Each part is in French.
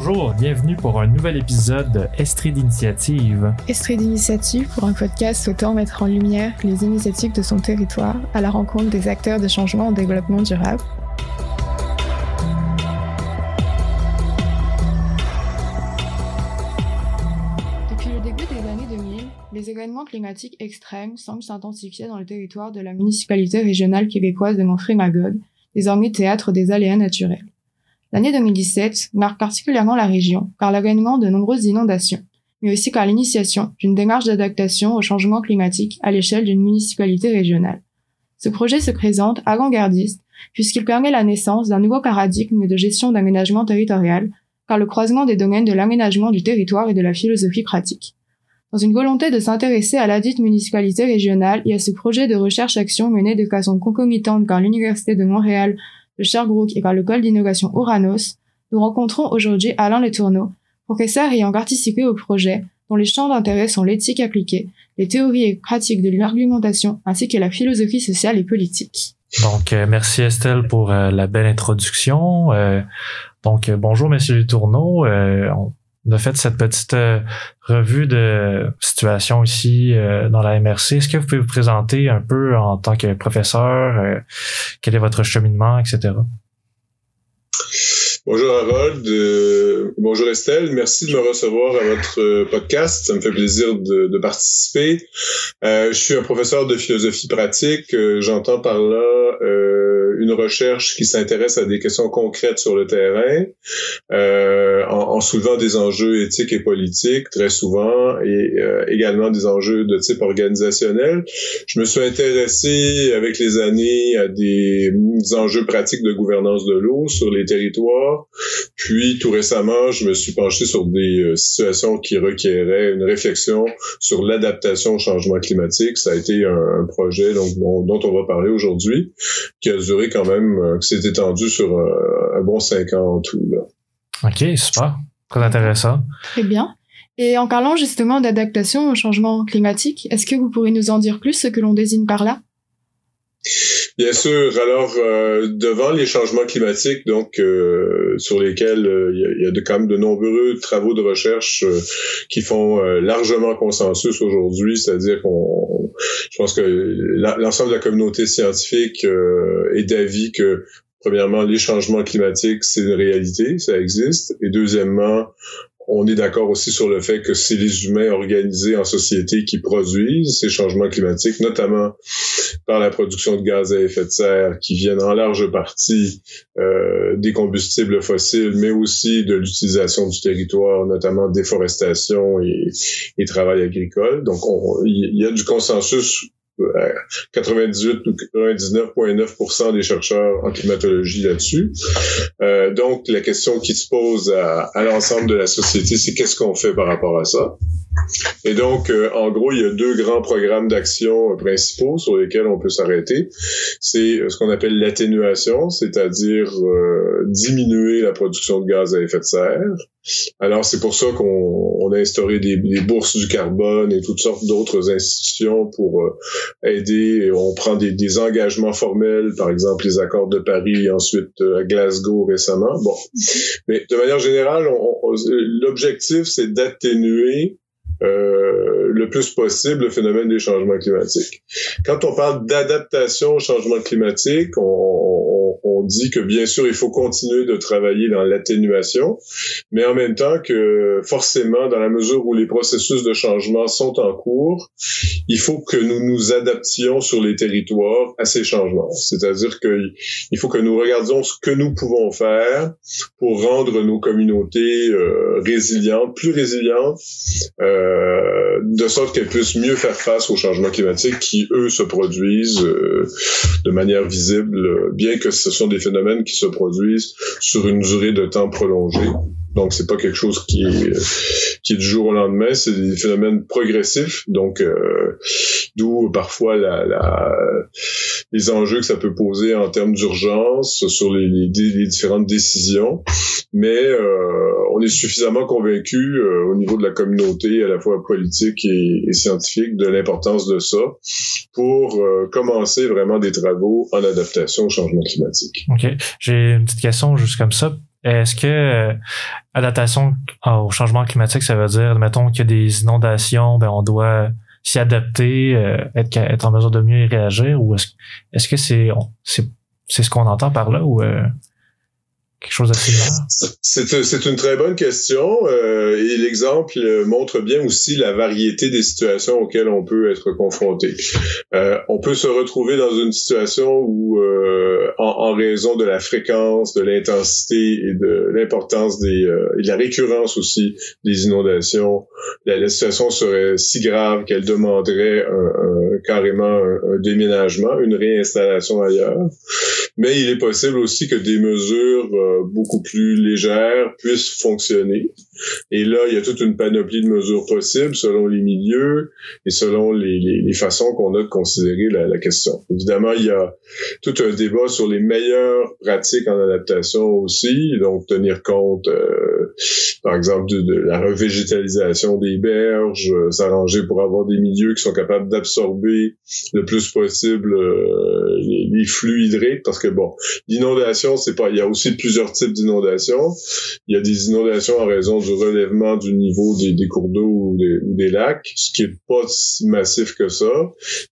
Bonjour, bienvenue pour un nouvel épisode de Estrie d'initiative. Estrie d'initiative pour un podcast souhaitant mettre en lumière les initiatives de son territoire à la rencontre des acteurs de changement en développement durable. Depuis le début des années 2000, les événements climatiques extrêmes semblent s'intensifier dans le territoire de la municipalité régionale québécoise de Montfray-Magog, désormais théâtre des aléas naturels. L'année 2017 marque particulièrement la région par l'avènement de nombreuses inondations, mais aussi par l'initiation d'une démarche d'adaptation au changement climatique à l'échelle d'une municipalité régionale. Ce projet se présente avant-gardiste puisqu'il permet la naissance d'un nouveau paradigme de gestion d'aménagement territorial par le croisement des domaines de l'aménagement du territoire et de la philosophie pratique. Dans une volonté de s'intéresser à ladite municipalité régionale et à ce projet de recherche-action mené de façon concomitante par l'Université de Montréal le Sherbrooke et par le pôle d'innovation Uranos, nous rencontrons aujourd'hui Alain Letourneau, professeur ayant participé au projet, dont les champs d'intérêt sont l'éthique appliquée, les théories et pratiques de l'argumentation, ainsi que la philosophie sociale et politique. Donc, euh, merci Estelle pour euh, la belle introduction. Euh, donc, bonjour Monsieur Letourneau. On a fait cette petite revue de situation ici dans la MRC. Est-ce que vous pouvez vous présenter un peu en tant que professeur? quel est votre cheminement, etc.? Bonjour Harold, euh, bonjour Estelle, merci de me recevoir à votre euh, podcast, ça me fait plaisir de, participer. Euh, je suis un professeur de philosophie pratique, j'entends par là une recherche qui s'intéresse à des questions concrètes sur le terrain, en, en, soulevant des enjeux éthiques et politiques très souvent, et également des enjeux de type organisationnel. Je me suis intéressé avec les années à des, des enjeux pratiques de gouvernance de l'eau sur les territoires puis tout récemment, je me suis penché sur des euh, situations qui requéraient une réflexion sur l'adaptation au changement climatique. Ça a été un, projet donc, dont, on va parler aujourd'hui, qui a duré quand même, euh, qui s'est étendu sur euh, un bon cinq ans en tout. Là. OK, super. Très intéressant. Très bien. Et en parlant justement d'adaptation au changement climatique, est-ce que vous pourriez nous en dire plus ce que l'on désigne par là? Bien sûr. Alors, euh, devant les changements climatiques, donc euh, sur lesquels euh, il y, a, de, quand même de nombreux travaux de recherche qui font largement consensus aujourd'hui, c'est-à-dire qu'on, je pense que l'ensemble de la communauté scientifique est d'avis que Premièrement, les changements climatiques, c'est une réalité, ça existe. Et deuxièmement, on est d'accord aussi sur le fait que c'est les humains organisés en société qui produisent ces changements climatiques, notamment par la production de gaz à effet de serre qui viennent en large partie euh, des combustibles fossiles, mais aussi de l'utilisation du territoire, notamment déforestation et, et travail agricole. Donc, il y a du consensus 98 ou 99,9% des chercheurs en climatologie là-dessus. Euh, donc, la question qui se pose à, à l'ensemble de la société, c'est qu'est-ce qu'on fait par rapport à ça? Et donc, euh, en gros, il y a deux grands programmes d'action principaux sur lesquels on peut s'arrêter. C'est euh, ce qu'on appelle l'atténuation, c'est-à-dire euh, diminuer la production de gaz à effet de serre. Alors, c'est pour ça qu'on a instauré des, des, bourses du carbone et toutes sortes d'autres institutions pour aider. On prend des, des, engagements formels, par exemple les accords de Paris, ensuite à Glasgow récemment. Bon, mais de manière générale, l'objectif, c'est d'atténuer euh, le plus possible le phénomène des changements climatiques. Quand on parle d'adaptation au changement climatique, on, on dit que bien sûr, il faut continuer de travailler dans l'atténuation, mais en même temps que forcément, dans la mesure où les processus de changement sont en cours, il faut que nous nous adaptions sur les territoires à ces changements. C'est-à-dire qu'il faut que nous regardions ce que nous pouvons faire pour rendre nos communautés euh, résilientes, plus résilientes, euh, de sorte qu'elles puissent mieux faire face aux changements climatiques qui, eux, se produisent euh, de manière visible, bien que ce sont des phénomènes qui se produisent sur une durée de temps prolongée. Donc, c'est pas quelque chose qui est, qui est du jour au lendemain. C'est des phénomènes progressifs. Donc, euh, d'où parfois les enjeux que ça peut poser en termes d'urgence sur les, différentes décisions. Mais euh, on est suffisamment convaincu euh, au niveau de la communauté, à la fois politique et, et scientifique, de l'importance de ça pour euh, commencer vraiment des travaux en adaptation au changement climatique. OK. J'ai une petite question juste comme ça. Est-ce que euh, adaptation au changement climatique, ça veut dire, mettons qu'il y a des inondations, ben on doit s'y adapter, euh, être, être en mesure de mieux y réagir, ou est-ce est-ce que c'est c'est c'est ce qu'on entend par là ou euh, C'est, une très bonne question euh, et l'exemple montre bien aussi la variété des situations auxquelles on peut être confronté. Euh, on peut se retrouver dans une situation où, euh, en, raison de la fréquence, de l'intensité et de l'importance et de la récurrence aussi des inondations, la, situation serait si grave qu'elle demanderait carrément un déménagement, une réinstallation ailleurs. Mais il est possible aussi que des mesures euh, beaucoup plus légères puissent fonctionner. Et là, il y a toute une panoplie de mesures possibles selon les milieux et selon les, les, les façons qu'on a de considérer la, la, question. Évidemment, il y a tout un débat sur les meilleures pratiques en adaptation aussi, donc tenir compte, euh, par exemple, de, de, la revégétalisation des berges, euh, s'arranger pour avoir des milieux qui sont capables d'absorber le plus possible euh, les, les, flux hydriques, parce que bon, l'inondation, c'est pas, il y a aussi plusieurs types d'inondations. Il y a des inondations en raison du relèvement du niveau des, cours d'eau ou des, lacs, ce qui est pas si massif que ça.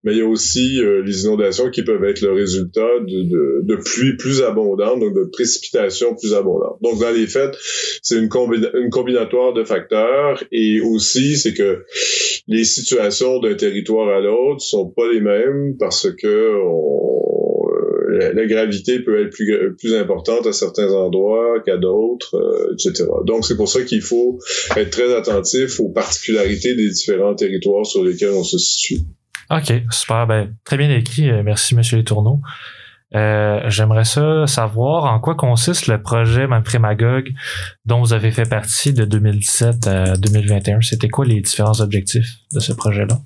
Mais il y a aussi euh, les inondations qui peuvent être le résultat de, pluies plus abondantes, donc de précipitations plus abondantes. Donc dans les faits, c'est une, combina combinatoire de facteurs et aussi c'est que les situations d'un territoire à l'autre sont pas les mêmes parce que on, la, gravité peut être plus, plus importante à certains endroits qu'à d'autres, euh, etc. Donc, c'est pour ça qu'il faut être très attentif aux particularités des différents territoires sur lesquels on se situe. OK, super. Ben, très bien écrit. Merci, M. Letourneau. Euh, J'aimerais savoir en quoi consiste le projet Manfremagogue dont vous avez fait partie de 2017 à 2021. C'était quoi les différents objectifs de ce projet-là?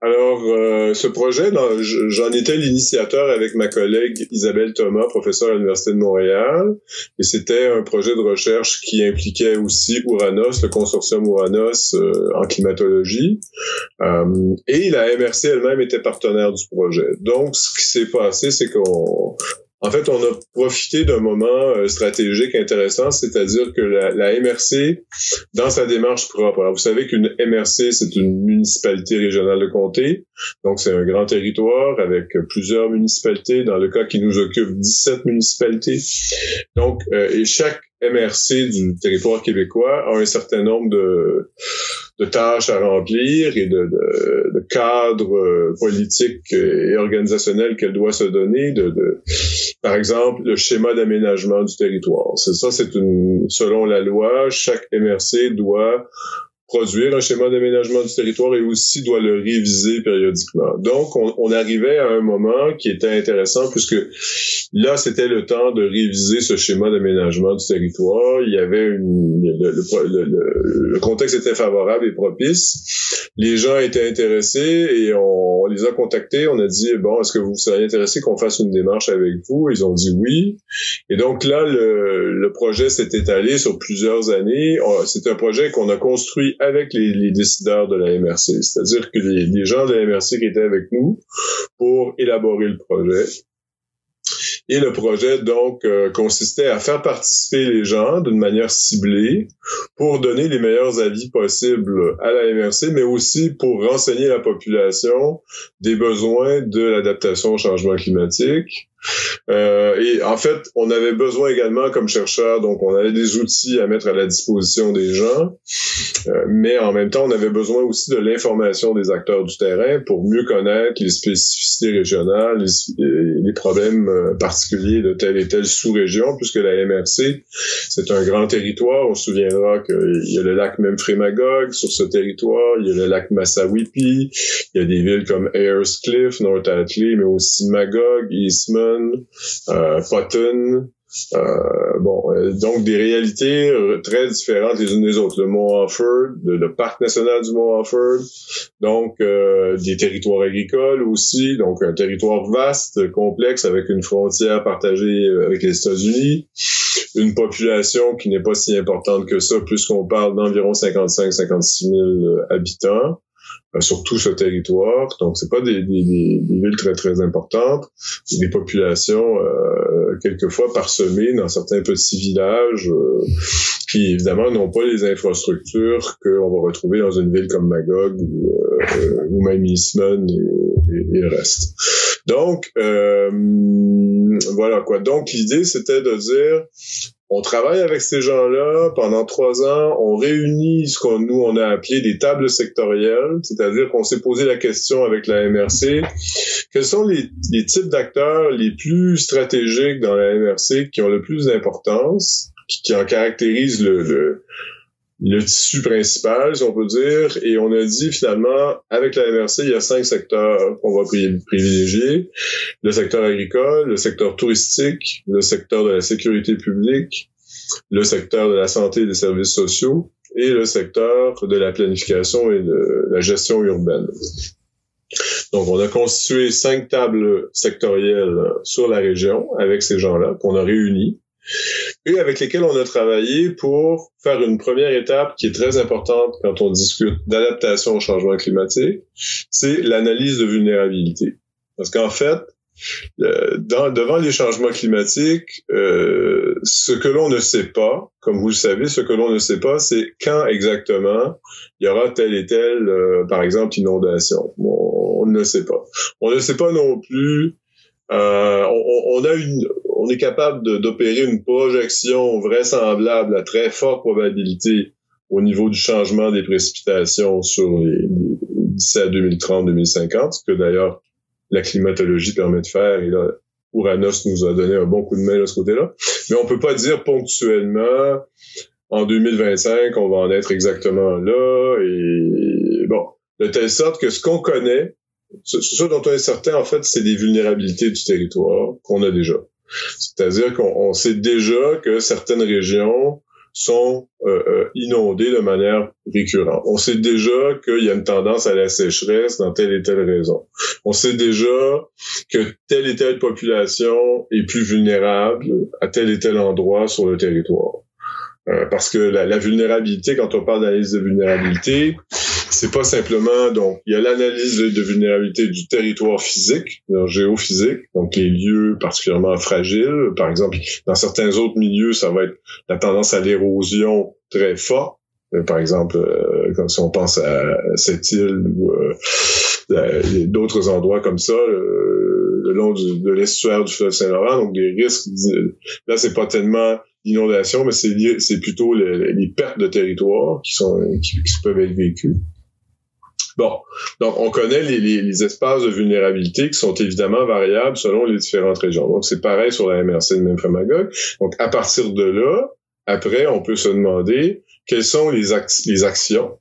Alors, euh, ce projet, j'en étais l'initiateur avec ma collègue Isabelle Thomas, professeure à l'Université de Montréal, et c'était un projet de recherche qui impliquait aussi Uranos, le consortium Uranos euh, en climatologie, euh, et la MRC elle-même était partenaire du projet. Donc, ce qui s'est passé, c'est qu'on en fait, on a profité d'un moment euh, stratégique intéressant, c'est-à-dire que la, la, MRC, dans sa démarche propre, alors vous savez qu'une MRC, c'est une municipalité régionale de comté, donc c'est un grand territoire avec plusieurs municipalités, dans le cas qui nous occupe 17 municipalités. Donc, euh, et chaque MRC du territoire québécois a un certain nombre de, tâches à remplir et de, cadres euh, politiques et organisationnels qu'elle doit se donner. Par exemple, le schéma d'aménagement du territoire. Ça, c'est une selon la loi, chaque MRC doit produire un schéma d'aménagement du territoire et aussi doit le réviser périodiquement. Donc, on, on, arrivait à un moment qui était intéressant puisque là, c'était le temps de réviser ce schéma d'aménagement du territoire. Il y avait une, le, le, le, contexte était favorable et propice. Les gens étaient intéressés et on, on les a contactés. On a dit, bon, est-ce que vous seriez intéressé qu'on fasse une démarche avec vous? Ils ont dit oui. Et donc là, le, projet s'est étalé sur plusieurs années. C'est un projet qu'on a construit avec les, décideurs de la MRC, c'est-à-dire que les, les, gens de la MRC qui étaient avec nous pour élaborer le projet. Et le projet, donc, euh, consistait à faire participer les gens d'une manière ciblée pour donner les meilleurs avis possibles à la MRC, mais aussi pour renseigner la population des besoins de l'adaptation au changement climatique, euh, et en fait, on avait besoin également comme chercheur, donc on avait des outils à mettre à la disposition des gens, euh, mais en même temps, on avait besoin aussi de l'information des acteurs du terrain pour mieux connaître les spécificités régionales, les, les problèmes euh, particuliers de telle et telle sous-région, puisque la MRC, c'est un grand territoire. On se souviendra qu'il y a le lac Memphremagog sur ce territoire, il y a le lac Massawippi, il y a des villes comme Ayers Cliff, North Atlee, mais aussi Magog, Eastman, euh, Potton, Euh, bon, euh, donc des réalités très différentes les unes des autres. Le Mont Offord, le, parc national du Mont Offord, donc des territoires agricoles aussi, donc un territoire vaste, complexe avec une frontière partagée avec les États-Unis, une population qui n'est pas si importante que ça, puisqu'on parle d'environ 55-56 000 habitants. Euh, sur tout ce territoire. Donc, c'est pas des, des, des, villes très, très importantes. Des populations euh, quelquefois parsemées dans certains petits villages euh, qui, évidemment, n'ont pas les infrastructures qu'on va retrouver dans une ville comme Magog ou, euh, ou même Eastman et, et, le reste. Donc, voilà quoi. Donc, l'idée, c'était de dire on travaille avec ces gens-là pendant trois ans. On réunit ce qu'on nous on a appelé des tables sectorielles, c'est-à-dire qu'on s'est posé la question avec la MRC quels sont les, types d'acteurs les plus stratégiques dans la MRC qui ont le plus d'importance, qui, en caractérisent le, le tissu principal, si on peut dire, et on a dit finalement, avec la MRC, il y a cinq secteurs qu'on va privilégier. Le secteur agricole, le secteur touristique, le secteur de la sécurité publique, le secteur de la santé et des services sociaux et le secteur de la planification et de la gestion urbaine. Donc, on a constitué cinq tables sectorielles sur la région avec ces gens-là qu'on a réunis et avec lesquels on a travaillé pour faire une première étape qui est très importante quand on discute d'adaptation au changement climatique, c'est l'analyse de vulnérabilité. Parce qu'en fait, dans, devant les changements climatiques, euh, ce que l'on ne sait pas, comme vous le savez, ce que l'on ne sait pas, c'est quand exactement il y aura telle et telle, euh, par exemple, inondation. on ne sait pas. On ne sait pas non plus euh, on, a une, on est capable d'opérer une projection vraisemblable à très forte probabilité au niveau du changement des précipitations sur les, d'ici à 2030-2050, ce que d'ailleurs la climatologie permet de faire. Et là, Uranus nous a donné un bon coup de main de ce côté-là. Mais on peut pas dire ponctuellement, en 2025, on va en être exactement là. Et bon, de telle sorte que ce qu'on connaît, ce, dont on est certain, en fait, c'est des vulnérabilités du territoire qu'on a déjà. C'est-à-dire qu'on sait déjà que certaines régions sont euh, euh, inondées de manière récurrente. On sait déjà qu'il y a une tendance à la sécheresse dans telle et telle raison. On sait déjà que telle et telle population est plus vulnérable à tel et tel endroit sur le territoire. Euh, parce que la, la, vulnérabilité, quand on parle d'analyse de vulnérabilité, c'est pas simplement donc il y a l'analyse de, vulnérabilité du territoire physique, géophysique, donc les lieux particulièrement fragiles. Par exemple, dans certains autres milieux, ça va être la tendance à l'érosion très forte. Euh, par exemple, euh, comme si on pense à cette île ou euh, d'autres endroits comme ça, le long de l'estuaire du fleuve Saint-Laurent, donc des risques. Là, c'est pas tellement l'inondation, mais c'est c'est plutôt les, pertes de territoire qui sont qui peuvent être vécues. Bon, donc on connaît les, espaces de vulnérabilité qui sont évidemment variables selon les différentes régions. Donc c'est pareil sur la MRC de même Magog. Donc à partir de là, après, on peut se demander quelles sont les, actions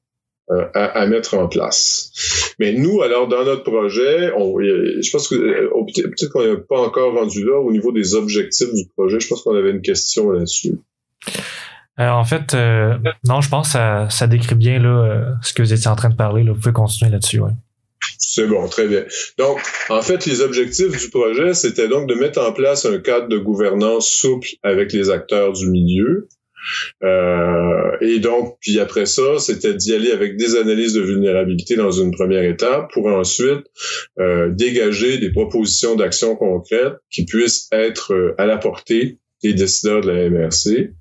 euh, à, mettre en place. Mais nous, alors, dans notre projet, je pense que euh, peut-être qu'on n'est pas encore rendu là au niveau des objectifs du projet. Je pense qu'on avait une question là-dessus. Euh, en fait, euh, non, je pense que ça, décrit bien là, euh, ce que vous étiez en train de parler. Là. Vous pouvez continuer là-dessus. Ouais. C'est bon, très bien. Donc, en fait, les objectifs du projet, c'était donc de mettre en place un cadre de gouvernance souple avec les acteurs du milieu. Et donc, puis après ça, c'était d'y aller avec des analyses de vulnérabilité dans une première étape pour ensuite dégager des propositions d'action concrètes qui puissent être à la portée les décideurs de la MRC,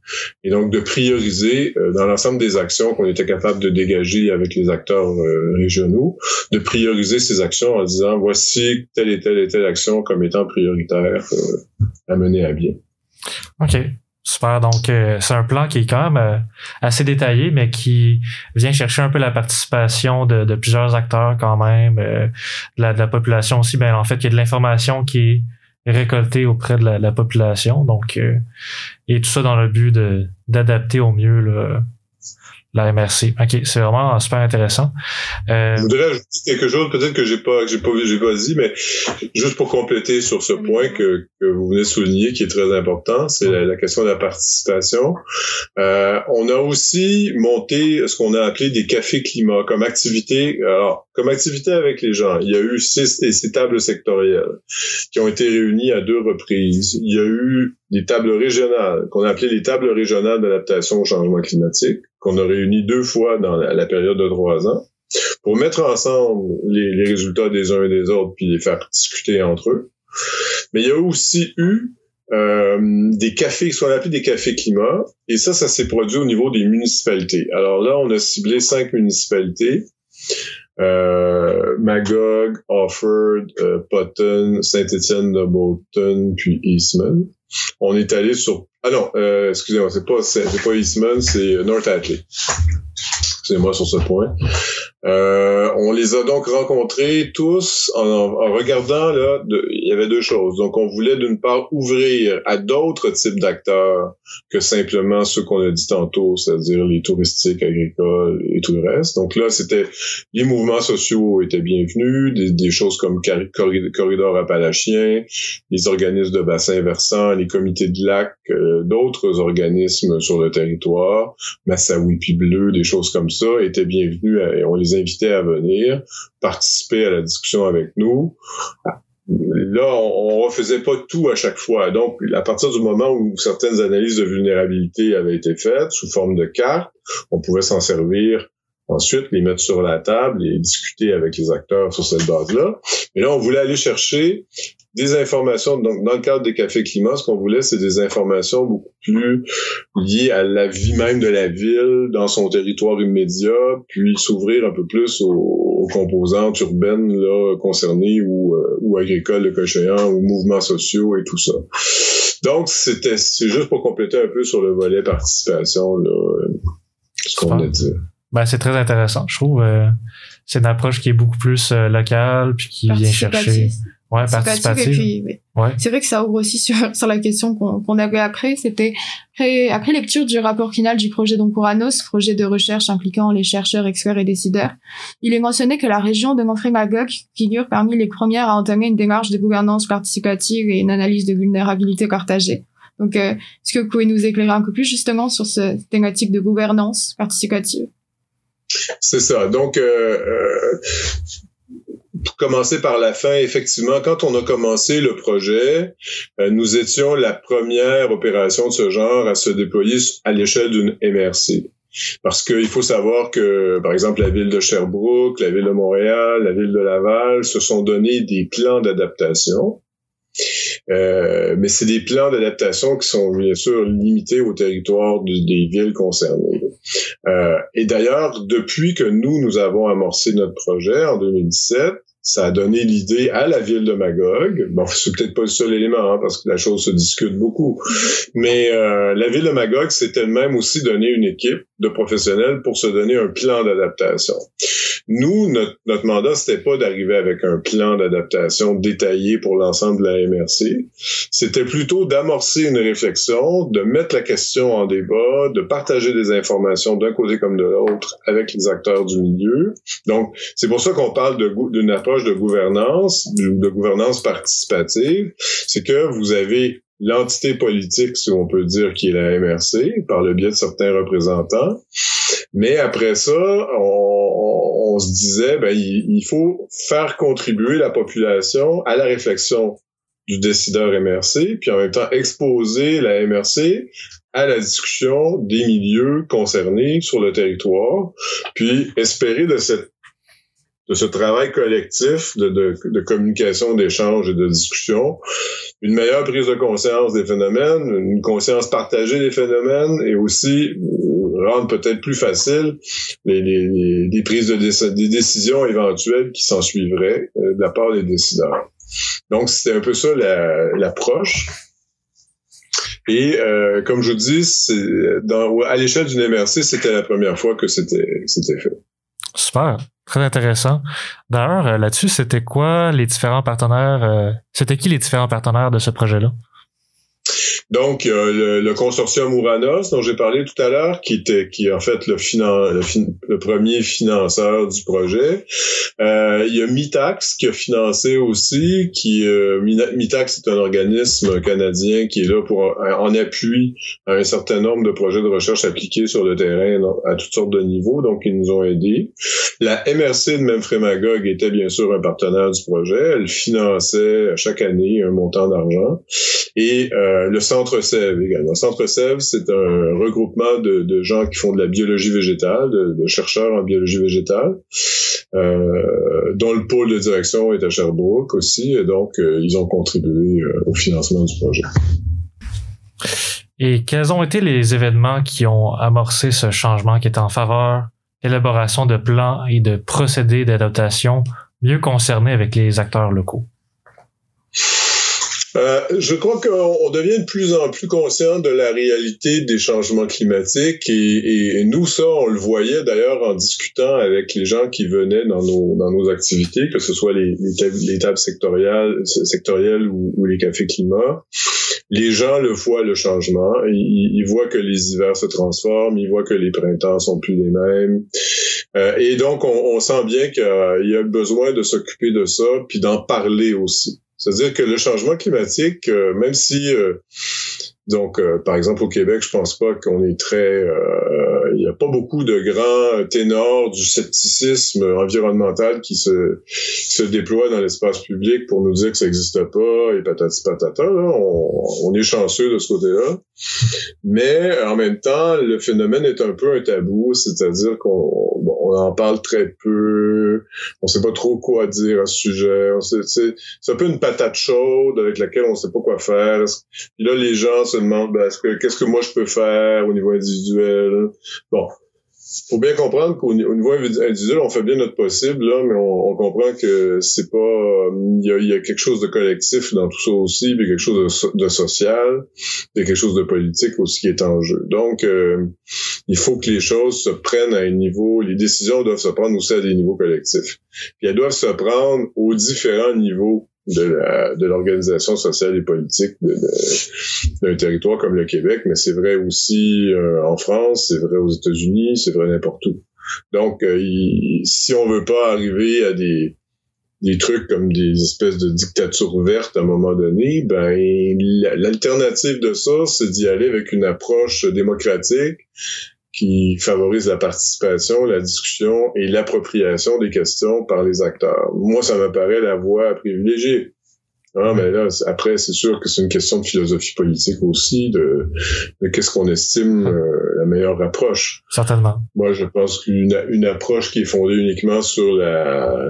et donc de prioriser euh, dans l'ensemble des actions qu'on était capable de dégager avec les acteurs euh, régionaux, de prioriser ces actions en disant voici telle et telle et telle action comme étant prioritaire euh, à mener à bien. OK. Super. Donc, c'est un plan qui est quand même assez détaillé, mais qui vient chercher un peu la participation de, plusieurs acteurs quand même, de la, de, la, population aussi. Ben, en fait, il y a de l'information qui est récolté auprès de la, population. Donc, euh, et tout ça dans le but d'adapter au mieux la MRC. OK, c'est vraiment super intéressant. Euh, je voudrais ajouter quelque chose, peut-être que j'ai pas, que j'ai pas, j'ai pas dit, mais juste pour compléter sur ce point que, que vous venez de souligner, qui est très important, c'est la, question de la participation. Euh, on a aussi monté ce qu'on a appelé des cafés climat comme activité. Alors, comme activité avec les gens, il y a eu six, ces tables sectorielles qui ont été réunies à deux reprises. Il y a eu des tables régionales qu'on a appelées les tables régionales d'adaptation au changement climatique qu'on a réuni deux fois dans la, période de trois ans pour mettre ensemble les, résultats des uns et des autres puis les faire discuter entre eux. Mais il y a aussi eu euh, des cafés, ce qu'on appelle des cafés climat, et ça, ça s'est produit au niveau des municipalités. Alors là, on a ciblé cinq municipalités. Euh, Magog, Offord, euh, Potton, Saint-Étienne de Bolton, puis Eastman. On est allé sur ah non, euh, excusez-moi, c'est pas c'est pas Eastman, c'est North Atlee. Excusez-moi sur ce point. Euh, on les a donc rencontrés tous en, regardant là, il y avait deux choses. Donc on voulait d'une part ouvrir à d'autres types d'acteurs que simplement ceux qu'on a dit tantôt, c'est-à-dire les touristiques, agricoles et tout le reste. Donc là, c'était les mouvements sociaux étaient bienvenus, des, choses comme corridor appalachien, les organismes de bassin versant, les comités de lac, euh, d'autres organismes sur le territoire, Massawi puis Bleu, des choses comme ça étaient bienvenus et on les invitait à venir participer à la discussion avec nous. Là, on, ne refaisait pas tout à chaque fois. Donc, à partir du moment où certaines analyses de vulnérabilité avaient été faites sous forme de cartes, on pouvait s'en servir ensuite, les mettre sur la table et discuter avec les acteurs sur cette base-là. Mais là, on voulait aller chercher des informations. Donc, dans le cadre des cafés climat, ce qu'on voulait, c'est des informations beaucoup plus liées à la vie même de la ville, dans son territoire immédiat, puis s'ouvrir un peu plus aux, composantes urbaines là, concernées ou, euh, ou agricoles, le cochon, ou mouvements sociaux et tout ça. Donc, c'était c'est juste pour compléter un peu sur le volet participation, là, ce qu'on a dit. Ben, c'est très intéressant. Je trouve euh, c'est une approche qui est beaucoup plus euh, locale puis qui vient chercher Ouais, participatif. ouais. C'est vrai que ça ouvre aussi sur, sur la question qu'on avait après. C'était après, après, lecture du rapport final du projet d'Oncuranos, projet de recherche impliquant les chercheurs, experts et décideurs. Il est mentionné que la région de Manfred-Magog figure parmi les premières à entamer une démarche de gouvernance participative et une analyse de vulnérabilité partagée. Donc, euh, est-ce que vous pouvez nous éclairer un peu plus justement sur cette thématique de gouvernance participative? C'est ça. Donc, euh, euh pour commencer par la fin, effectivement, quand on a commencé le projet, euh, nous étions la première opération de ce genre à se déployer à l'échelle d'une MRC. Parce qu'il faut savoir que, par exemple, la ville de Sherbrooke, la ville de Montréal, la ville de Laval se sont donné des plans d'adaptation. Euh, mais c'est des plans d'adaptation qui sont bien sûr limités au territoire des villes concernées. Euh, et d'ailleurs, depuis que nous, nous avons amorcé notre projet en 2017, ça a donné l'idée à la ville de Magog. Bon, c'est peut-être pas le seul élément, hein, parce que la chose se discute beaucoup. Mais euh, la ville de Magog s'est elle-même aussi donné une équipe de professionnels pour se donner un plan d'adaptation. Nous, notre, notre mandat, c'était pas d'arriver avec un plan d'adaptation détaillé pour l'ensemble de la MRC. C'était plutôt d'amorcer une réflexion, de mettre la question en débat, de partager des informations d'un côté comme de l'autre avec les acteurs du milieu. Donc, c'est pour ça qu'on parle d'une approche de gouvernance, de gouvernance participative. C'est que vous avez l'entité politique, si on peut dire, qui est la MRC, par le biais de certains représentants. Mais après ça, on, se disait, ben, il, faut faire contribuer la population à la réflexion du décideur MRC, puis en même temps exposer la MRC à la discussion des milieux concernés sur le territoire, puis espérer de cette de ce travail collectif de, de, de communication, d'échange et de discussion, une meilleure prise de conscience des phénomènes, une conscience partagée des phénomènes et aussi euh, rendre peut-être plus facile les, les, les prises de des décisions éventuelles qui s'en suivraient euh, de la part des décideurs. Donc, c'était un peu ça l'approche. Et euh, comme je vous dis, dans, à l'échelle d'une MRC, c'était la première fois que c'était fait. Super. Très intéressant. D'ailleurs, euh, là-dessus, c'était quoi les différents partenaires? Euh, c'était qui les différents partenaires de ce projet-là? Donc, le, le, consortium Ouranos, dont j'ai parlé tout à l'heure, qui était, qui est en fait le, finan le, le premier financeur du projet. Euh, il y a Mitax qui a financé aussi, qui euh, Mitax est un organisme canadien qui est là pour en appui à un certain nombre de projets de recherche appliqués sur le terrain à toutes sortes de niveaux, donc ils nous ont aidés. La MRC de Memphremagog était bien sûr un partenaire du projet. Elle finançait chaque année un montant d'argent. Et euh, le Centre Sève également. Le Centre Sève, c'est un regroupement de, gens qui font de la biologie végétale, de, de chercheurs en biologie végétale, euh, dont le pôle de direction est à Sherbrooke aussi. Et donc, euh, ils ont contribué euh, au financement du projet. Et quels ont été les événements qui ont amorcé ce changement qui est en faveur d'élaboration de plans et de procédés d'adaptation mieux concernés avec les acteurs locaux? Euh, je crois qu'on devient de plus en plus conscient de la réalité des changements climatiques et, et, nous, ça, on le voyait d'ailleurs en discutant avec les gens qui venaient dans nos, dans nos activités, que ce soit les, les, tables, sectorielles, ou, les cafés climat. Les gens le voient, le changement. Ils, ils, voient que les hivers se transforment, ils voient que les printemps sont plus les mêmes. Euh, et donc, on, on sent bien qu'il y a besoin de s'occuper de ça, puis d'en parler aussi. C'est-à-dire que le changement climatique, euh, même si, euh, donc, euh, par exemple, au Québec, je pense pas qu'on est très... Il n'y a pas beaucoup de grands ténors du scepticisme environnemental qui se, se déploient dans l'espace public pour nous dire que ça n'existe pas et patati patata. On, on, est chanceux de ce côté-là. Mais en même temps, le phénomène est un peu un tabou, c'est-à-dire qu'on on en parle très peu, on sait pas trop quoi dire à ce sujet. C'est un peu une patate chaude avec laquelle on sait pas quoi faire. Là, les gens se demandent ben, qu'est-ce que moi je peux faire au niveau individuel? Bon, faut bien comprendre qu'au niveau individuel, on fait bien notre possible, là, mais on, comprend que c'est pas. Il y, a, quelque chose de collectif dans tout ça aussi, puis quelque chose de, de social, a quelque chose de politique aussi qui est en jeu. Donc, euh, il faut que les choses se prennent à un niveau. Les décisions doivent se prendre aussi à des niveaux collectifs. Puis elles doivent se prendre aux différents niveaux de l'organisation sociale et politique d'un territoire comme le Québec, mais c'est vrai aussi euh, en France, c'est vrai aux États-Unis, c'est vrai n'importe où. Donc, euh, si on veut pas arriver à des, des trucs comme des espèces de dictatures vertes à un moment donné, ben l'alternative de ça, c'est d'y aller avec une approche démocratique qui favorise la participation, la discussion et l'appropriation des questions par les acteurs. Moi, ça me paraît la voie privilégiée. Ah, mais là, après, c'est sûr que c'est une question de philosophie politique aussi, de, de qu'est-ce qu'on estime euh, la meilleure approche. Certainement. Moi, je pense qu'une une approche qui est fondée uniquement sur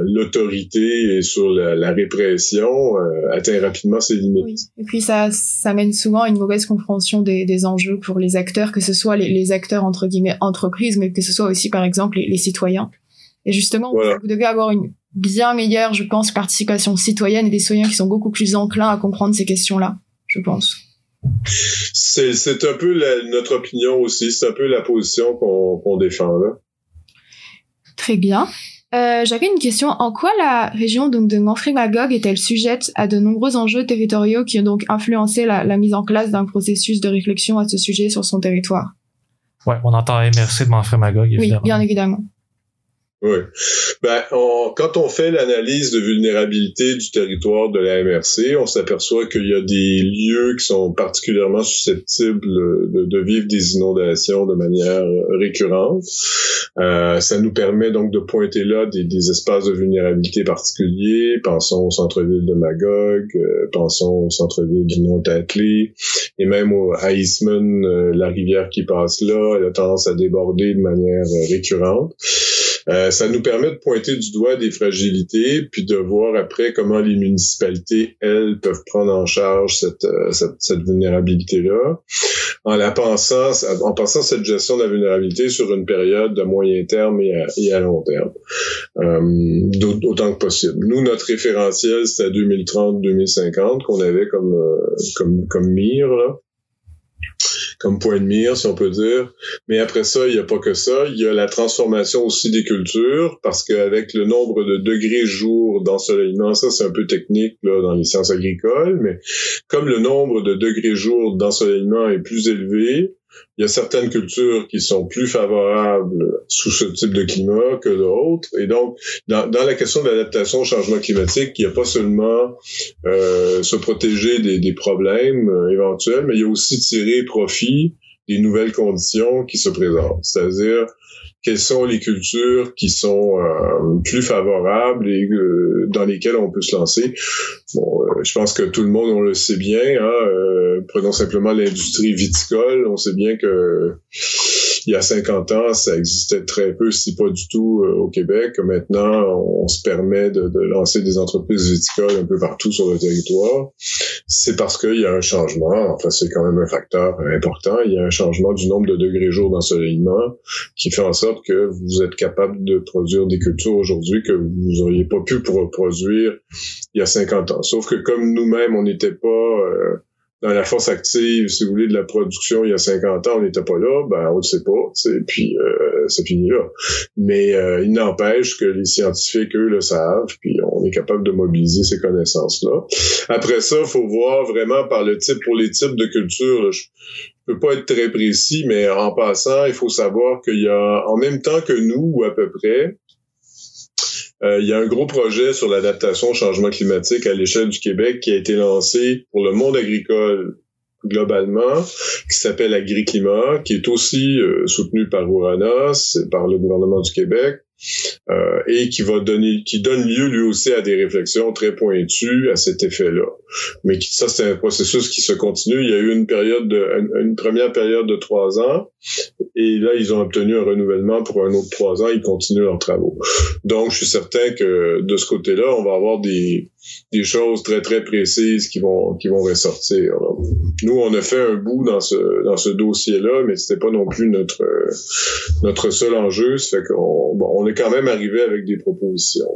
l'autorité et sur la, la répression euh, atteint rapidement ses limites. Oui. Et puis ça, ça mène souvent à une mauvaise compréhension des, des enjeux pour les acteurs, que ce soit les, les, acteurs entre guillemets entreprises, mais que ce soit aussi par exemple les, les citoyens. Et justement, vous devez avoir une bien meilleure, je pense, participation citoyenne et des citoyens qui sont beaucoup plus enclins à comprendre ces questions-là, je pense. C'est un peu notre opinion aussi, c'est un peu la position qu'on défend là. Très bien. Euh, J'avais une question. En quoi la région donc de Manfred-Magog est-elle sujette à de nombreux enjeux territoriaux qui ont donc influencé la, la mise en place d'un processus de réflexion à ce sujet sur son territoire? Ouais, on entend MRC de Manfred-Magog, évidemment. Oui, bien évidemment. Oui. Ben, quand on fait l'analyse de vulnérabilité du territoire de la MRC, on s'aperçoit qu'il y a des lieux qui sont particulièrement susceptibles de, de vivre des inondations de manière récurrente. Euh, ça nous permet donc de pointer là des, des espaces de vulnérabilité particuliers. Pensons au centre-ville de Magog, euh, pensons au centre-ville du Mont-Attelé, et même au, à Eastman, euh, la rivière qui passe là, elle a tendance à déborder de manière récurrente. Euh, ça nous permet de pointer du doigt des fragilités, puis de voir après comment les municipalités, elles, peuvent prendre en charge cette, euh, cette, cette vulnérabilité-là, en la pensant, en pensant cette gestion de la vulnérabilité sur une période de moyen terme et à, et à long terme, euh, autant que possible. Nous, notre référentiel, c'était 2030-2050 qu'on avait comme, euh, comme, comme mire, là. Comme point de mire, si on peut dire. Mais après ça, il n'y a pas que ça. Il y a la transformation aussi des cultures, parce qu'avec le nombre de degrés jour d'ensoleillement, ça c'est un peu technique là, dans les sciences agricoles, mais comme le nombre de degrés jour d'ensoleillement est plus élevé, il y a certaines cultures qui sont plus favorables sous ce type de climat que d'autres. Et donc, dans, dans la question de l'adaptation au changement climatique, il n'y a pas seulement euh, se protéger des, des problèmes euh, éventuels, mais il y a aussi tirer profit des nouvelles conditions qui se présentent. C'est-à-dire, quelles sont les cultures qui sont euh, plus favorables et euh, dans lesquelles on peut se lancer. Bon, euh, je pense que tout le monde on le sait bien. Hein, prenons simplement l'industrie viticole. On sait bien que il y a 50 ans, ça existait très peu, si pas du tout, euh, au Québec. Maintenant, on, se permet de, de, lancer des entreprises viticoles un peu partout sur le territoire. C'est parce qu'il y a un changement. Enfin, c'est quand même un facteur important. Il y a un changement du nombre de degrés jour d'ensoleillement qui fait en sorte que vous êtes capable de produire des cultures aujourd'hui que vous auriez pas pu produire il y a 50 ans. Sauf que comme nous-mêmes, on n'était pas euh, dans la force active, si vous voulez, de la production il y a 50 ans, on n'était pas là, ben on ne sait pas, c'est puis euh, ça finit là. Mais euh, il n'empêche que les scientifiques, eux, le savent, puis on est capable de mobiliser ces connaissances-là. Après ça, faut voir vraiment par le type, pour les types de cultures, je, je peux pas être très précis, mais en passant, il faut savoir qu'il y a, en même temps que nous, ou à peu près, euh, il y a un gros projet sur l'adaptation au changement climatique à l'échelle du Québec qui a été lancé pour le monde agricole globalement, qui s'appelle Agriclimat, qui est aussi euh, soutenu par Ouranos et par le gouvernement du Québec. Euh, et qui va donner, qui donne lieu lui aussi à des réflexions très pointues à cet effet-là. Mais ça, c'est un processus qui se continue. Il y a eu une période de, une, première période de trois ans, et là, ils ont obtenu un renouvellement pour un autre trois ans. Ils continuent leurs travaux. Donc, je suis certain que de ce côté-là, on va avoir des, des choses très très précises qui vont qui vont ressortir. Nous, on a fait un bout dans ce dans ce dossier-là, mais c'était pas non plus notre notre seul enjeu. Ça fait qu'on bon, on est quand même arrivé avec des propositions.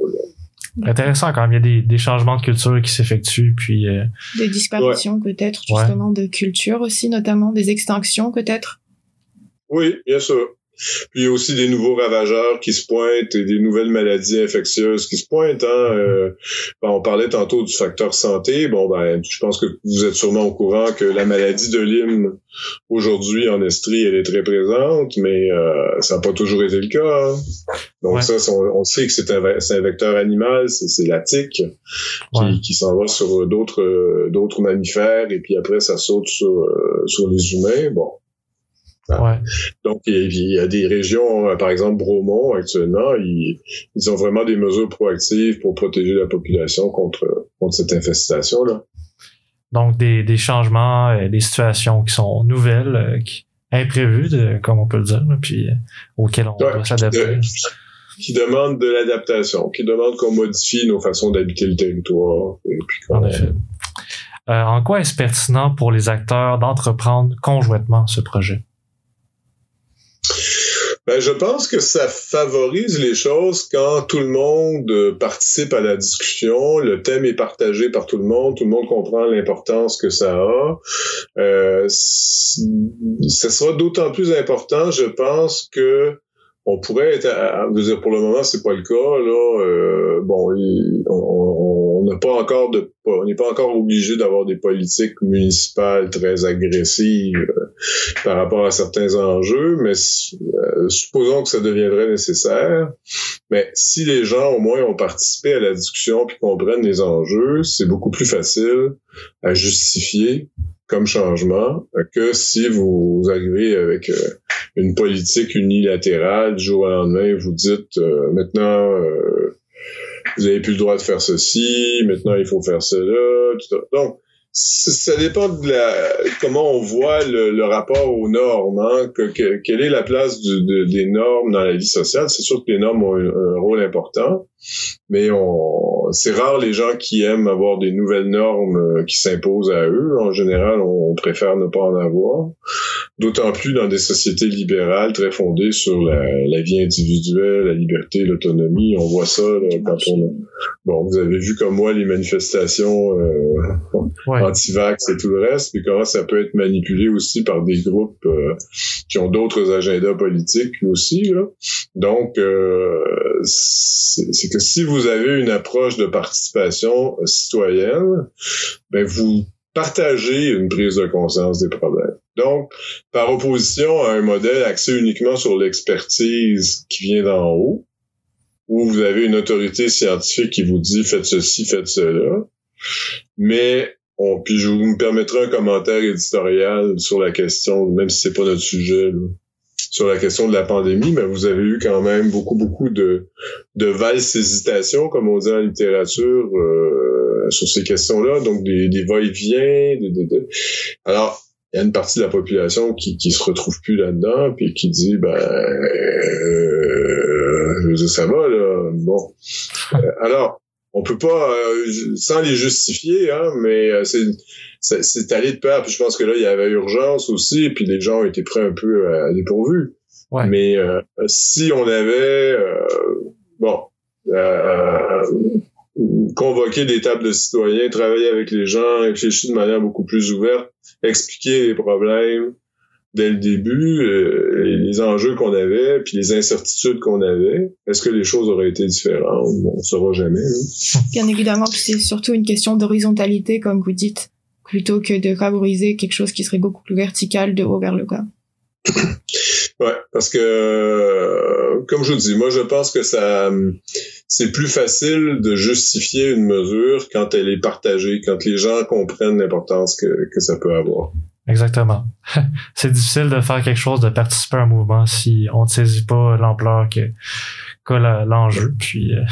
Intéressant quand même. Il y a des, des changements de culture qui s'effectuent, puis euh, des disparitions peut-être justement de culture aussi, notamment des extinctions peut-être? Oui, bien sûr. Puis il y a aussi des nouveaux ravageurs qui se pointent et des nouvelles maladies infectieuses qui se pointent. Hein. Euh, on parlait tantôt du facteur santé. Bon, ben, je pense que vous êtes sûrement au courant que la maladie de Lyme aujourd'hui en Estrie, elle est très présente, mais euh, ça n'a pas toujours été le cas. Hein. Donc ça, on, sait que c'est un, un, vecteur animal, c'est la tique qui, qui s'en va sur d'autres d'autres mammifères et puis après ça saute sur, euh, sur les humains. Bon, donc, il y a des régions, euh, par exemple Bromont actuellement, ils, ont vraiment des mesures proactives pour protéger la population contre, contre cette infestation-là. Donc, des, des changements, euh, des situations qui sont nouvelles, euh, qui, imprévues, comme on peut le dire, puis auxquelles on doit s'adapter. Qui demandent de l'adaptation, qui demandent qu'on modifie nos façons d'habiter le territoire. en effet. en quoi est-ce pertinent pour les acteurs d'entreprendre conjointement ce projet? Ben, je pense que ça favorise les choses quand tout le monde euh, participe à la discussion, le thème est partagé par tout le monde, tout le monde comprend l'importance que ça a. Euh, ce sera d'autant plus important, je pense, que on pourrait être, à, dire pour le moment c'est pas le cas là. Euh, bon, on n'a pas encore de, on n'est pas encore obligé d'avoir des politiques municipales très agressives euh, par rapport à certains enjeux, mais euh, supposons que ça deviendrait nécessaire. Mais si les gens au moins ont participé à la discussion puis comprennent les enjeux, c'est beaucoup plus facile à justifier comme changement que si vous arrivez avec euh, une politique unilatérale du jour au lendemain, vous dites euh, maintenant euh, vous avez plus le droit de faire ceci, maintenant il faut faire cela. Tout ça. Donc ça dépend de la, comment on voit le, rapport aux normes. Hein, que, quelle est la place des normes dans la vie sociale C'est sûr que les normes ont un, rôle important, mais on, c'est rare les gens qui aiment avoir des nouvelles normes euh, qui s'imposent à eux. En général, on, préfère ne pas en avoir. D'autant plus dans des sociétés libérales très fondées sur la, la vie individuelle, la liberté, l'autonomie. On voit ça là, quand on. Bon, vous avez vu comme moi les manifestations. Euh, anti-vax et tout le reste, puis comment ça peut être manipulé aussi par des groupes euh, qui ont d'autres agendas politiques aussi. Là. Donc, euh, c'est que si vous avez une approche de participation citoyenne, ben vous partagez une prise de conscience des problèmes. Donc, par opposition à un modèle axé uniquement sur l'expertise qui vient d'en haut, où vous avez une autorité scientifique qui vous dit faites ceci, faites cela, mais on, puis je vous me permettrai un commentaire éditorial sur la question, même si c'est pas notre sujet, sur la question de la pandémie, mais vous avez eu quand même beaucoup, beaucoup de, de valses hésitations, comme on dit en littérature, euh, sur ces questions-là, donc des, des va-et-vient. De, Alors, il y a une partie de la population qui, qui se retrouve plus là-dedans, puis qui dit, ben, euh, ça va, là, bon. Euh, alors, on peut pas, euh, sans les justifier, hein, mais euh, c'est c'est allé de pair. Puis je pense que là, il y avait urgence aussi, puis les gens étaient prêts un peu à dépourvu. Ouais. Mais euh, si on avait, bon, convoqué des tables de citoyens, travailler avec les gens, réfléchir de manière beaucoup plus ouverte, expliquer les problèmes, dès le début, euh, les enjeux qu'on avait, puis les incertitudes qu'on avait, est-ce que les choses auraient été différentes? On ne saura jamais. Hein. Bien évidemment, c'est surtout une question d'horizontalité, comme vous dites, plutôt que de favoriser quelque chose qui serait beaucoup plus vertical de haut vers le bas. ouais, parce que, euh, comme je vous dis, moi je pense que ça, c'est plus facile de justifier une mesure quand elle est partagée, quand les gens comprennent l'importance que, que ça peut avoir. Exactement. c'est difficile de faire quelque chose, de participer à un mouvement si on ne saisit pas l'ampleur que l'enjeu. Puis euh,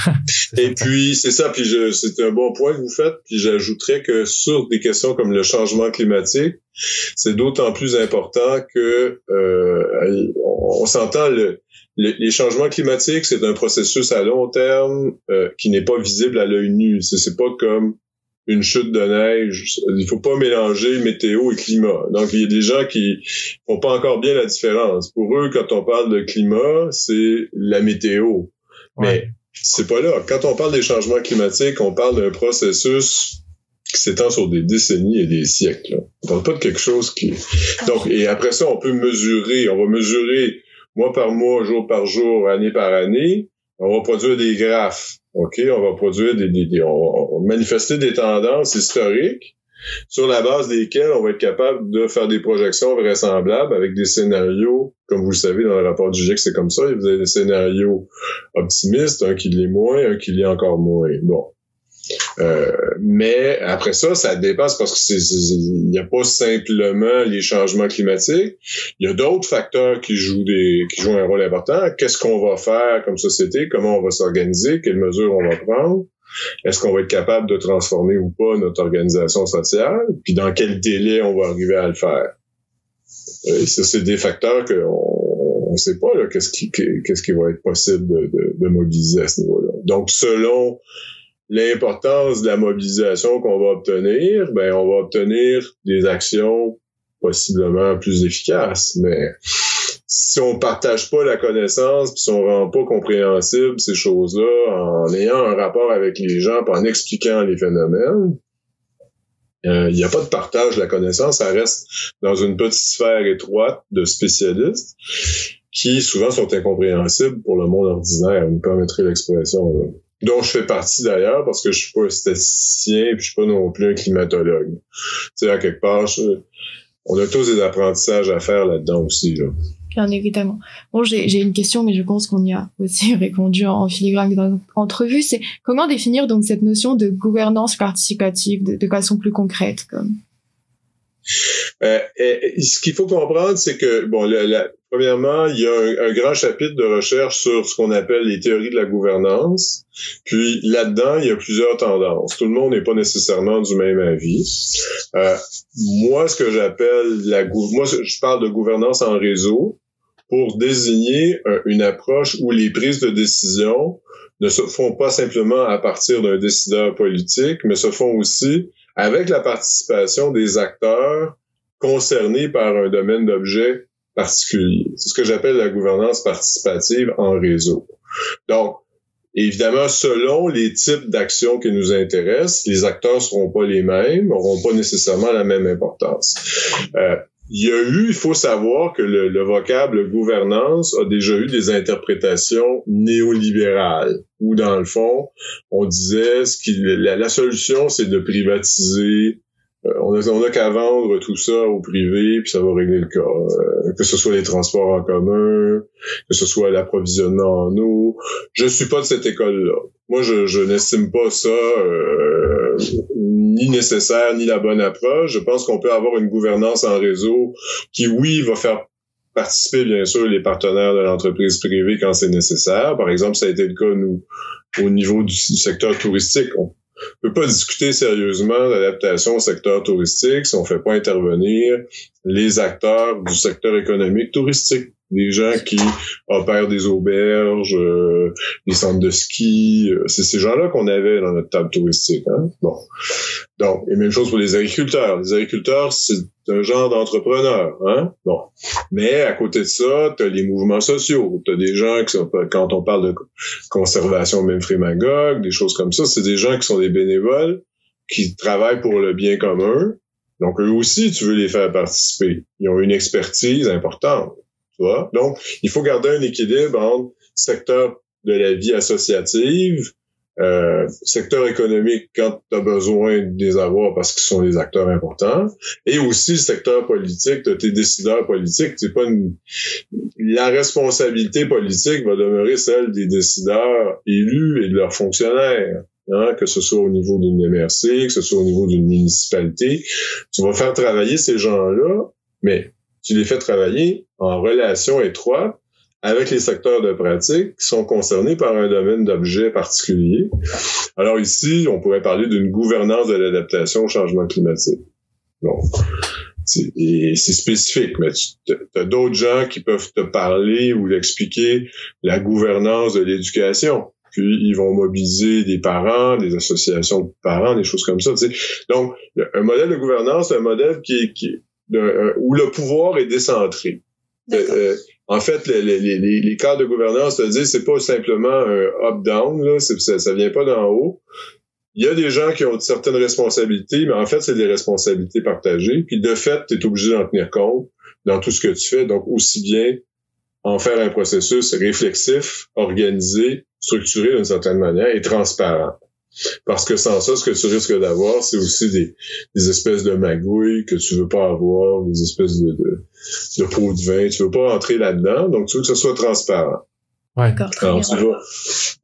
et puis c'est ça. Puis c'est un bon point que vous faites. Puis j'ajouterais que sur des questions comme le changement climatique, c'est d'autant plus important que euh, on, s'entend le, les changements climatiques, c'est un processus à long terme euh, qui n'est pas visible à l'œil nu. C'est pas comme une chute de neige. Il faut pas mélanger météo et climat. Donc, il y a des gens qui font pas encore bien la différence. Pour eux, quand on parle de climat, c'est la météo. Mais c'est pas là. Quand on parle des changements climatiques, on parle d'un processus qui s'étend sur des décennies et des siècles. On parle pas de quelque chose qui... Donc, et après ça, on peut mesurer. On va mesurer mois par mois, jour par jour, année par année. On va produire des graphes OK, on va produire des, des, on, va manifester des tendances historiques sur la base desquelles on va être capable de faire des projections vraisemblables avec des scénarios, comme vous le savez dans le rapport du GIEC, c'est comme ça, vous avez des scénarios optimistes, un qui l'est moins, un qui l'est encore moins. Bon. Euh, mais après ça, ça dépasse parce que il n'y a pas simplement les changements climatiques. Il y a d'autres facteurs qui jouent des, qui jouent un rôle important. Qu'est-ce qu'on va faire comme société? Comment on va s'organiser? Quelles mesures on va prendre? Est-ce qu'on va être capable de transformer ou pas notre organisation sociale? Puis dans quel délai on va arriver à le faire? Et ça, c'est des facteurs qu'on ne sait pas qu'est-ce qui, qu'est-ce qui va être possible de, de, de mobiliser à ce niveau-là. Donc, selon l'importance de la mobilisation qu'on va obtenir, ben on va obtenir des actions possiblement plus efficaces. Mais si on partage pas la connaissance, puis si on rend pas compréhensible ces choses-là en ayant un rapport avec les gens, en expliquant les phénomènes, euh, il n'y a pas de partage de la connaissance, ça reste dans une petite sphère étroite de spécialistes qui souvent sont incompréhensibles pour le monde ordinaire, vous me permettrez l'expression dont je fais partie d'ailleurs parce que je suis pas un statisticien puis je suis pas non plus un climatologue. Tu sais, à quelque part, on a tous des apprentissages à faire là-dedans aussi. Là. Bien évidemment. Bon, j'ai une question, mais je pense qu'on y a aussi répondu en, filigrane dans notre entrevue. C'est comment définir donc cette notion de gouvernance participative de, de façon plus concrète, comme? Euh, ce qu'il faut comprendre, c'est que, bon, la, premièrement, il y a un, grand chapitre de recherche sur ce qu'on appelle les théories de la gouvernance. Puis là-dedans, il y a plusieurs tendances. Tout le monde n'est pas nécessairement du même avis. Euh, moi, ce que j'appelle la moi, je parle de gouvernance en réseau pour désigner une approche où les prises de décision ne se font pas simplement à partir d'un décideur politique, mais se font aussi avec la participation des acteurs concernés par un domaine d'objet particulier. C'est ce que j'appelle la gouvernance participative en réseau. Donc, évidemment, selon les types d'actions qui nous intéressent, les acteurs seront pas les mêmes, n'auront pas nécessairement la même importance. Euh, il y a eu, il faut savoir que le, le, vocable gouvernance a déjà eu des interprétations néolibérales, où dans le fond, on disait ce qui, la, solution, c'est de privatiser on a, on a qu'à vendre tout ça au privé, puis ça va régler le cas. Euh, que ce soit les transports en commun, que ce soit l'approvisionnement en eau. Je suis pas de cette école-là. Moi, je, je n'estime pas ça euh, ni nécessaire, ni la bonne approche. Je pense qu'on peut avoir une gouvernance en réseau qui, oui, va faire participer, bien sûr, les partenaires de l'entreprise privée quand c'est nécessaire. Par exemple, ça a été le cas, au niveau du, secteur touristique. Peut pas discuter sérieusement d'adaptation au secteur touristique si on ne fait pas intervenir les acteurs du secteur économique touristique des gens qui opèrent des auberges, euh, des centres de ski. Euh, c'est ces gens-là qu'on avait dans notre table touristique. Hein? Bon. Donc, et même chose pour les agriculteurs. Les agriculteurs, c'est un genre d'entrepreneur. Hein? Bon. Mais à côté de ça, tu as les mouvements sociaux. Tu as des gens qui sont, quand on parle de conservation même frémagogue, des choses comme ça, c'est des gens qui sont des bénévoles, qui travaillent pour le bien commun. Donc, eux aussi, tu veux les faire participer. Ils ont une expertise importante. Donc, il faut garder un équilibre entre secteur de la vie associative, euh, secteur économique quand tu as besoin de les avoir parce qu'ils sont des acteurs importants, et aussi le secteur politique, tes décideurs politiques. C'est pas une... La responsabilité politique va demeurer celle des décideurs élus et de leurs fonctionnaires. Hein, que ce soit au niveau d'une MRC, que ce soit au niveau d'une municipalité. Tu vas faire travailler ces gens-là, mais tu les fais travailler en relation étroite avec les secteurs de pratique qui sont concernés par un domaine d'objet particulier. Alors ici, on pourrait parler d'une gouvernance de l'adaptation au changement climatique. Bon. C'est spécifique, mais tu as d'autres gens qui peuvent te parler ou expliquer la gouvernance de l'éducation. Puis ils vont mobiliser des parents, des associations de parents, des choses comme ça. Donc, un modèle de gouvernance, un modèle qui, qui, euh, où le pouvoir est décentré. Euh, euh, en fait, les, les, les, les cadres de gouvernance, c'est-à-dire, c'est pas simplement un up-down, ça, ça vient pas d'en haut. Il y a des gens qui ont certaines responsabilités, mais en fait, c'est des responsabilités partagées. Puis de fait, tu es obligé d'en tenir compte dans tout ce que tu fais. Donc, aussi bien en faire un processus réflexif, organisé, structuré d'une certaine manière et transparent. Parce que sans ça, ce que tu risques d'avoir, c'est aussi des, des, espèces de magouilles que tu veux pas avoir, des espèces de, de, de pots de vin. Tu veux pas entrer là-dedans, donc tu veux que ce soit transparent. Ouais. Alors, tu vas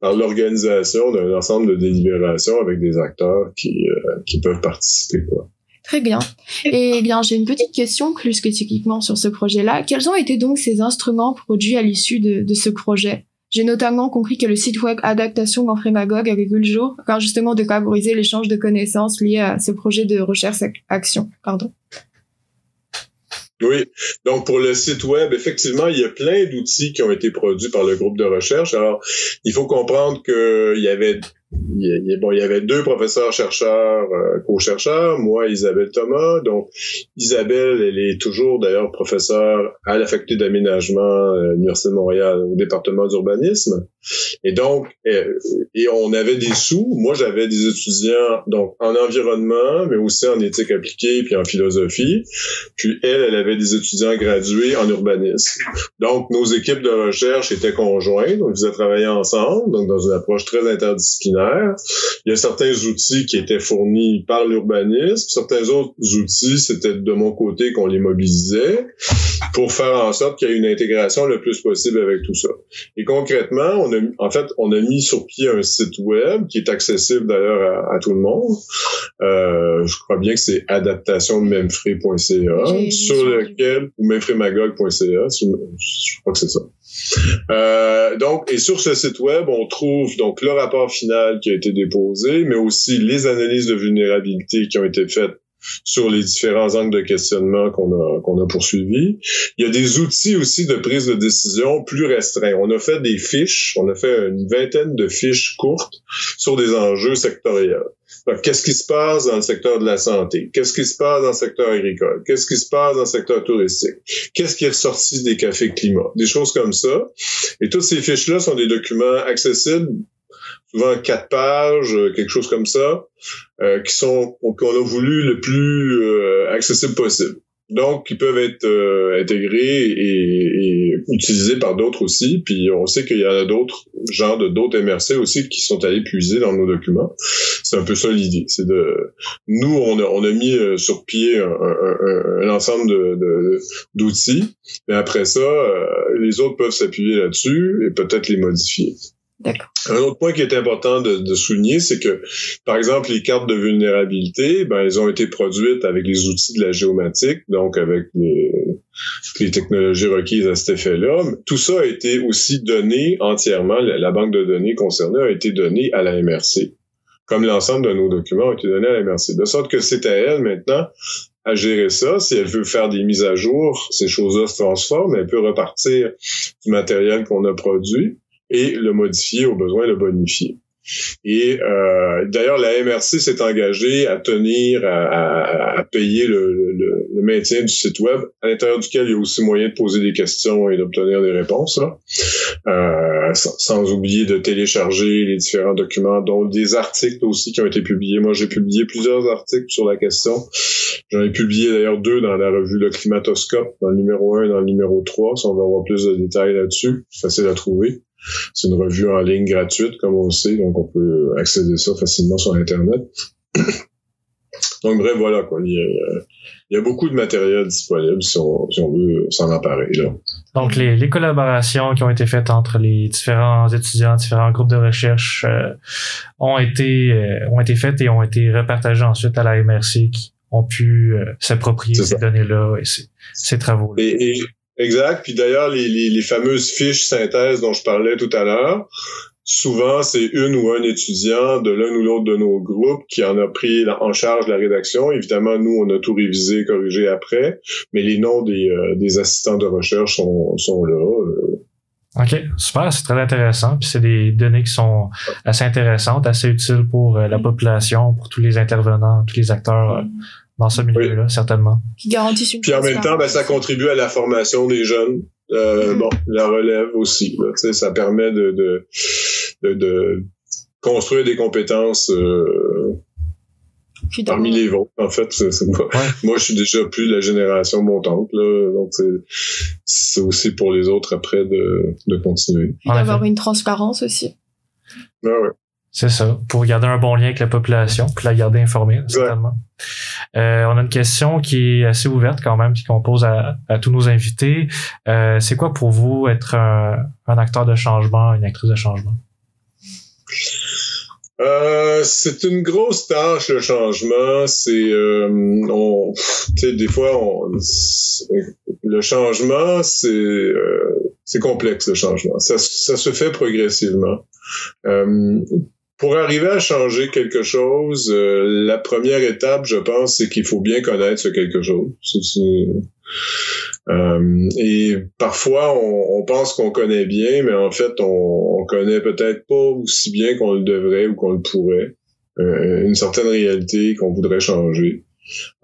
par l'organisation d'un ensemble de délibérations avec des acteurs qui, euh, qui peuvent participer. Quoi. Très bien. Et bien, j'ai une petite question plus spécifiquement sur ce projet-là. Quels ont été donc ces instruments produits à l'issue de, de ce projet? J'ai notamment compris que le site web Adaptation Ganfrémagogue avait vu le jour, car justement de favoriser l'échange de connaissances liées à ce projet de recherche-action. Oui. Donc, pour le site web, effectivement, il y a plein d'outils qui ont été produits par le groupe de recherche. Alors, il faut comprendre qu'il y avait il, bon, il y avait deux professeurs chercheurs, euh, co-chercheurs, moi, Isabelle Thomas. Donc, Isabelle, elle est toujours d'ailleurs professeure à la faculté d'aménagement à l'Université de Montréal au département d'urbanisme. Et donc, euh, et on avait des sous. Moi, j'avais des étudiants donc en environnement, mais aussi en éthique appliquée puis en philosophie. Puis elle, elle avait des étudiants gradués en urbanisme. Donc, nos équipes de recherche étaient conjointes. On faisait travailler ensemble, donc dans une approche très interdisciplinaire. Il y a certains outils qui étaient fournis par l'urbanisme. Certains autres outils, c'était de mon côté qu'on les mobilisait pour faire en sorte qu'il y ait une intégration le plus possible avec tout ça. Et concrètement, on a, en fait, on a mis sur pied un site web qui est accessible d'ailleurs à, tout le monde. Euh, je crois bien que c'est adaptationmemfree.ca sur lequel ou memfreemagog.ca, je crois que c'est ça. Euh, donc, et sur ce site web, on trouve donc le rapport final qui a été déposé, mais aussi les analyses de vulnérabilité qui ont été faites sur les différents angles de questionnement qu'on a, qu'on a poursuivis. Il y a des outils aussi de prise de décision plus restreints. On a fait des fiches, on a fait une vingtaine de fiches courtes sur des enjeux sectoriels. Qu'est-ce qui se passe dans le secteur de la santé? Qu'est-ce qui se passe dans le secteur agricole? Qu'est-ce qui se passe dans le secteur touristique? Qu'est-ce qui est ressorti des cafés climat? Des choses comme ça. Et toutes ces fiches-là sont des documents accessibles souvent quatre pages, euh, quelque chose comme ça, euh, qui sont qu'on a voulu le plus euh, accessible possible. Donc, ils peuvent être intégrés et, et, utilisés par d'autres aussi. Puis on sait qu'il y en a d'autres genres de d'autres MRC aussi qui sont allés puiser dans nos documents. C'est un peu ça l'idée. C'est de nous, on a, on a mis sur pied un, un, un ensemble de, d'outils, mais après ça, les autres peuvent s'appuyer là-dessus et peut-être les modifier. Un autre point qui est important de, de souligner, c'est que, par exemple, les cartes de vulnérabilité, ben, elles ont été produites avec les outils de la géomatique, donc avec les, les technologies requises à cet effet-là. Tout ça a été aussi donné entièrement, la, banque de données concernée a été donnée à la MRC, comme l'ensemble de nos documents ont été donnés à la MRC. De sorte que c'est à elle maintenant à gérer ça. Si elle veut faire des mises à jour, ces choses-là se transforment. Elle peut repartir du matériel qu'on a produit et le modifier au besoin, le bonifier. Et euh, d'ailleurs, la MRC s'est engagée à tenir, à, à, payer le, le, le, maintien du site web, à l'intérieur duquel il y a aussi moyen de poser des questions et d'obtenir des réponses. Là. Euh, sans, sans, oublier de télécharger les différents documents, dont des articles aussi qui ont été publiés. Moi, j'ai publié plusieurs articles sur la question. J'en ai publié d'ailleurs deux dans la revue Le Climatoscope, dans le numéro 1 et dans le numéro 3, si on veut avoir plus de détails là-dessus. Facile à trouver. C'est une revue en ligne gratuite, comme on le sait, donc on peut accéder à ça facilement sur Internet. donc bref, voilà quoi. Il y, a, beaucoup de matériel disponible si on, veut s'en emparer. Là. Donc les, collaborations qui ont été faites entre les différents étudiants, différents groupes de recherche euh, ont été euh, ont été faites et ont été repartagées ensuite à la MRC qui ont pu euh, s'approprier ces données-là et ces, travaux-là. Exact. Puis d'ailleurs, les, les, les, fameuses fiches synthèse dont je parlais tout à l'heure, souvent c'est une ou un étudiant de l'un ou l'autre de nos groupes qui en a pris en charge la rédaction. Évidemment, nous, on a tout révisé, corrigé après, mais les noms des, euh, des assistants de recherche sont, sont là. Euh. OK, super, c'est très intéressant. Puis c'est des données qui sont assez intéressantes, assez utiles pour euh, la population, pour tous les intervenants, tous les acteurs dans ce milieu-là, certainement. Qui garantissent une Puis en même temps, ben, ça contribue à la formation des jeunes. Euh, mm-hmm. Bon, la relève aussi. Là, ça permet de, de, de, de, construire des compétences euh, parmi les vôtres. En fait, moi, moi, je suis déjà plus de la génération montante. Là, donc, c'est, aussi pour les autres après de, de continuer. D'avoir une transparence aussi. Ah ouais. C'est ça, pour garder un bon lien avec la population, puis la garder informée, certainement. Euh, on a une question qui est assez ouverte quand même, qu'on pose à, tous nos invités. Euh, c'est quoi pour vous être un, acteur de changement, une actrice de changement? Euh, c'est une grosse tâche le changement. C'est, on, tu sais, des fois, on, le changement, c'est, c'est complexe le changement. Ça, ça se fait progressivement pour arriver à changer quelque chose, euh, la première étape, je pense, c'est qu'il faut bien connaître quelque chose. Euh, et parfois, on, pense qu'on connaît bien, mais en fait, on, on connaît peut-être pas aussi bien qu'on le devrait ou qu'on le pourrait. Euh, une certaine réalité qu'on voudrait changer.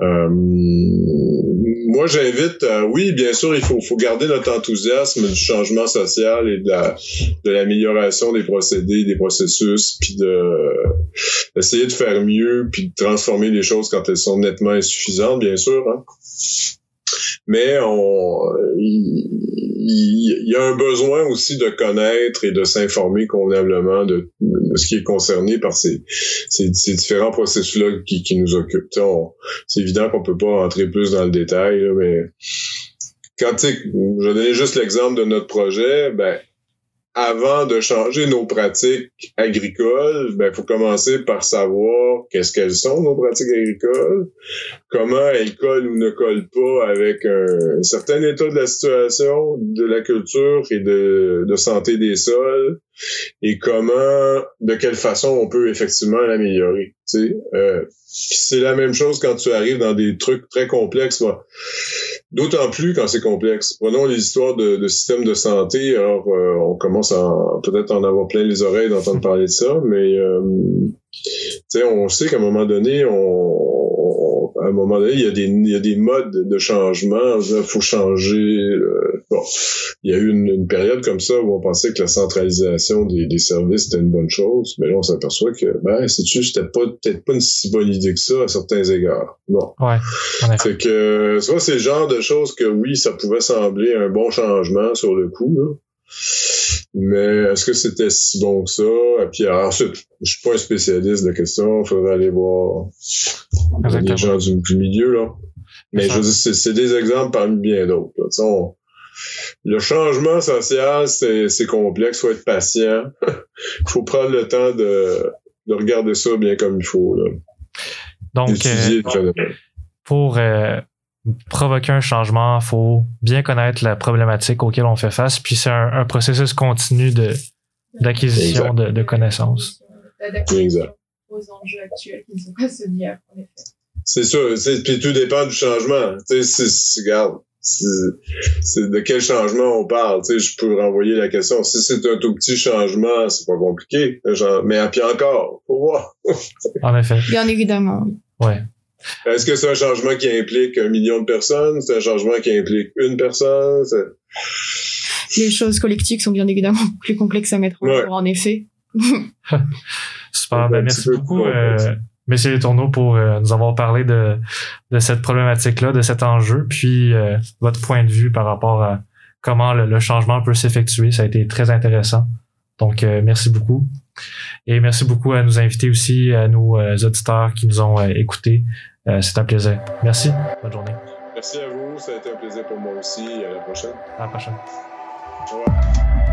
Euh, moi, j'invite, euh, oui, bien sûr, il faut, faut garder notre enthousiasme du changement social et de la de l'amélioration des procédés, des processus, puis de d'essayer de faire mieux, puis de transformer les choses quand elles sont nettement insuffisantes, bien sûr. Hein mais on, y a un besoin aussi de connaître et de s'informer convenablement de, ce qui est concerné par ces, ces, différents processus-là qui, qui, nous occupent. C'est évident qu'on peut pas entrer plus dans le détail, mais quand tu je donner juste l'exemple de notre projet, ben avant de changer nos pratiques agricoles, ben faut commencer par savoir qu'est-ce qu'elles sont nos pratiques agricoles, comment elles collent ou ne collent pas avec un, certain état de la situation, de la culture et de, santé des sols, et comment, de quelle façon on peut effectivement l'améliorer. Euh, c'est la même chose quand tu arrives dans des trucs très complexes. D'autant plus quand c'est complexe. Prenons les histoires de, de systèmes de santé. Alors, euh, on commence à peut-être en avoir plein les oreilles d'entendre parler de ça, mais euh, on sait qu'à un moment donné, on, un moment donné, il y a des, il y a des modes de changement. Il faut changer. euh, bon, il y a eu une, une période comme ça où on pensait que la centralisation des, des services était une bonne chose, mais là, on s'aperçoit que, ben, c'est-tu, c'était pas, peut-être pas une si bonne idée que ça à certains égards. Bon. Ouais. Fait que, ça, c'est le genre de choses que oui, ça pouvait sembler un bon changement sur le coup, là. Mais est-ce que c'était si bon que ça? Et puis ensuite, je suis pas un spécialiste de la question, il faudrait aller voir les Exactement. gens du, du milieu, là. Mais je veux dire, c'est, des exemples parmi bien d'autres. on- le changement social, c'est, complexe, faut être patient. faut prendre le temps de, de regarder ça bien comme il faut, là. Donc, euh, pour euh, provoquer un changement, il faut bien connaître la problématique auquelle on fait face, puis c'est un, un processus continu de d'acquisition de, de connaissances. Exact. aux enjeux actuels qui ne sont pas ceux d'hier, en effet. C'est sûr, c'est- puis tout dépend du changement. Tu sais, c'est- regarde, de quel changement on parle. Tu sais, je peux renvoyer la question. Si c'est un tout petit changement, c'est pas compliqué. Genre, mais puis encore, voir. En effet. Bien évidemment, oui. Ouais. Est-ce que c'est un changement qui implique un million de personnes? C'est un changement qui implique une personne? C'est- Les choses collectives sont bien évidemment plus complexes à mettre en Ouais. œuvre, en effet. Super. Ben, merci beaucoup, euh, Messieurs les tourneaux, pour euh, nous avoir parlé de, de cette problématique-là, de cet enjeu, puis euh, votre point de vue par rapport à comment le, le changement peut s'effectuer. Ça a été très intéressant. Donc, euh, merci beaucoup. Et merci beaucoup à nos invités aussi, à nos euh, auditeurs qui nous ont euh, écoutés. Euh, C'est un plaisir. Merci. Bonne journée. Merci à vous. Ça a été un plaisir pour moi aussi. À la prochaine. À la prochaine. Au revoir.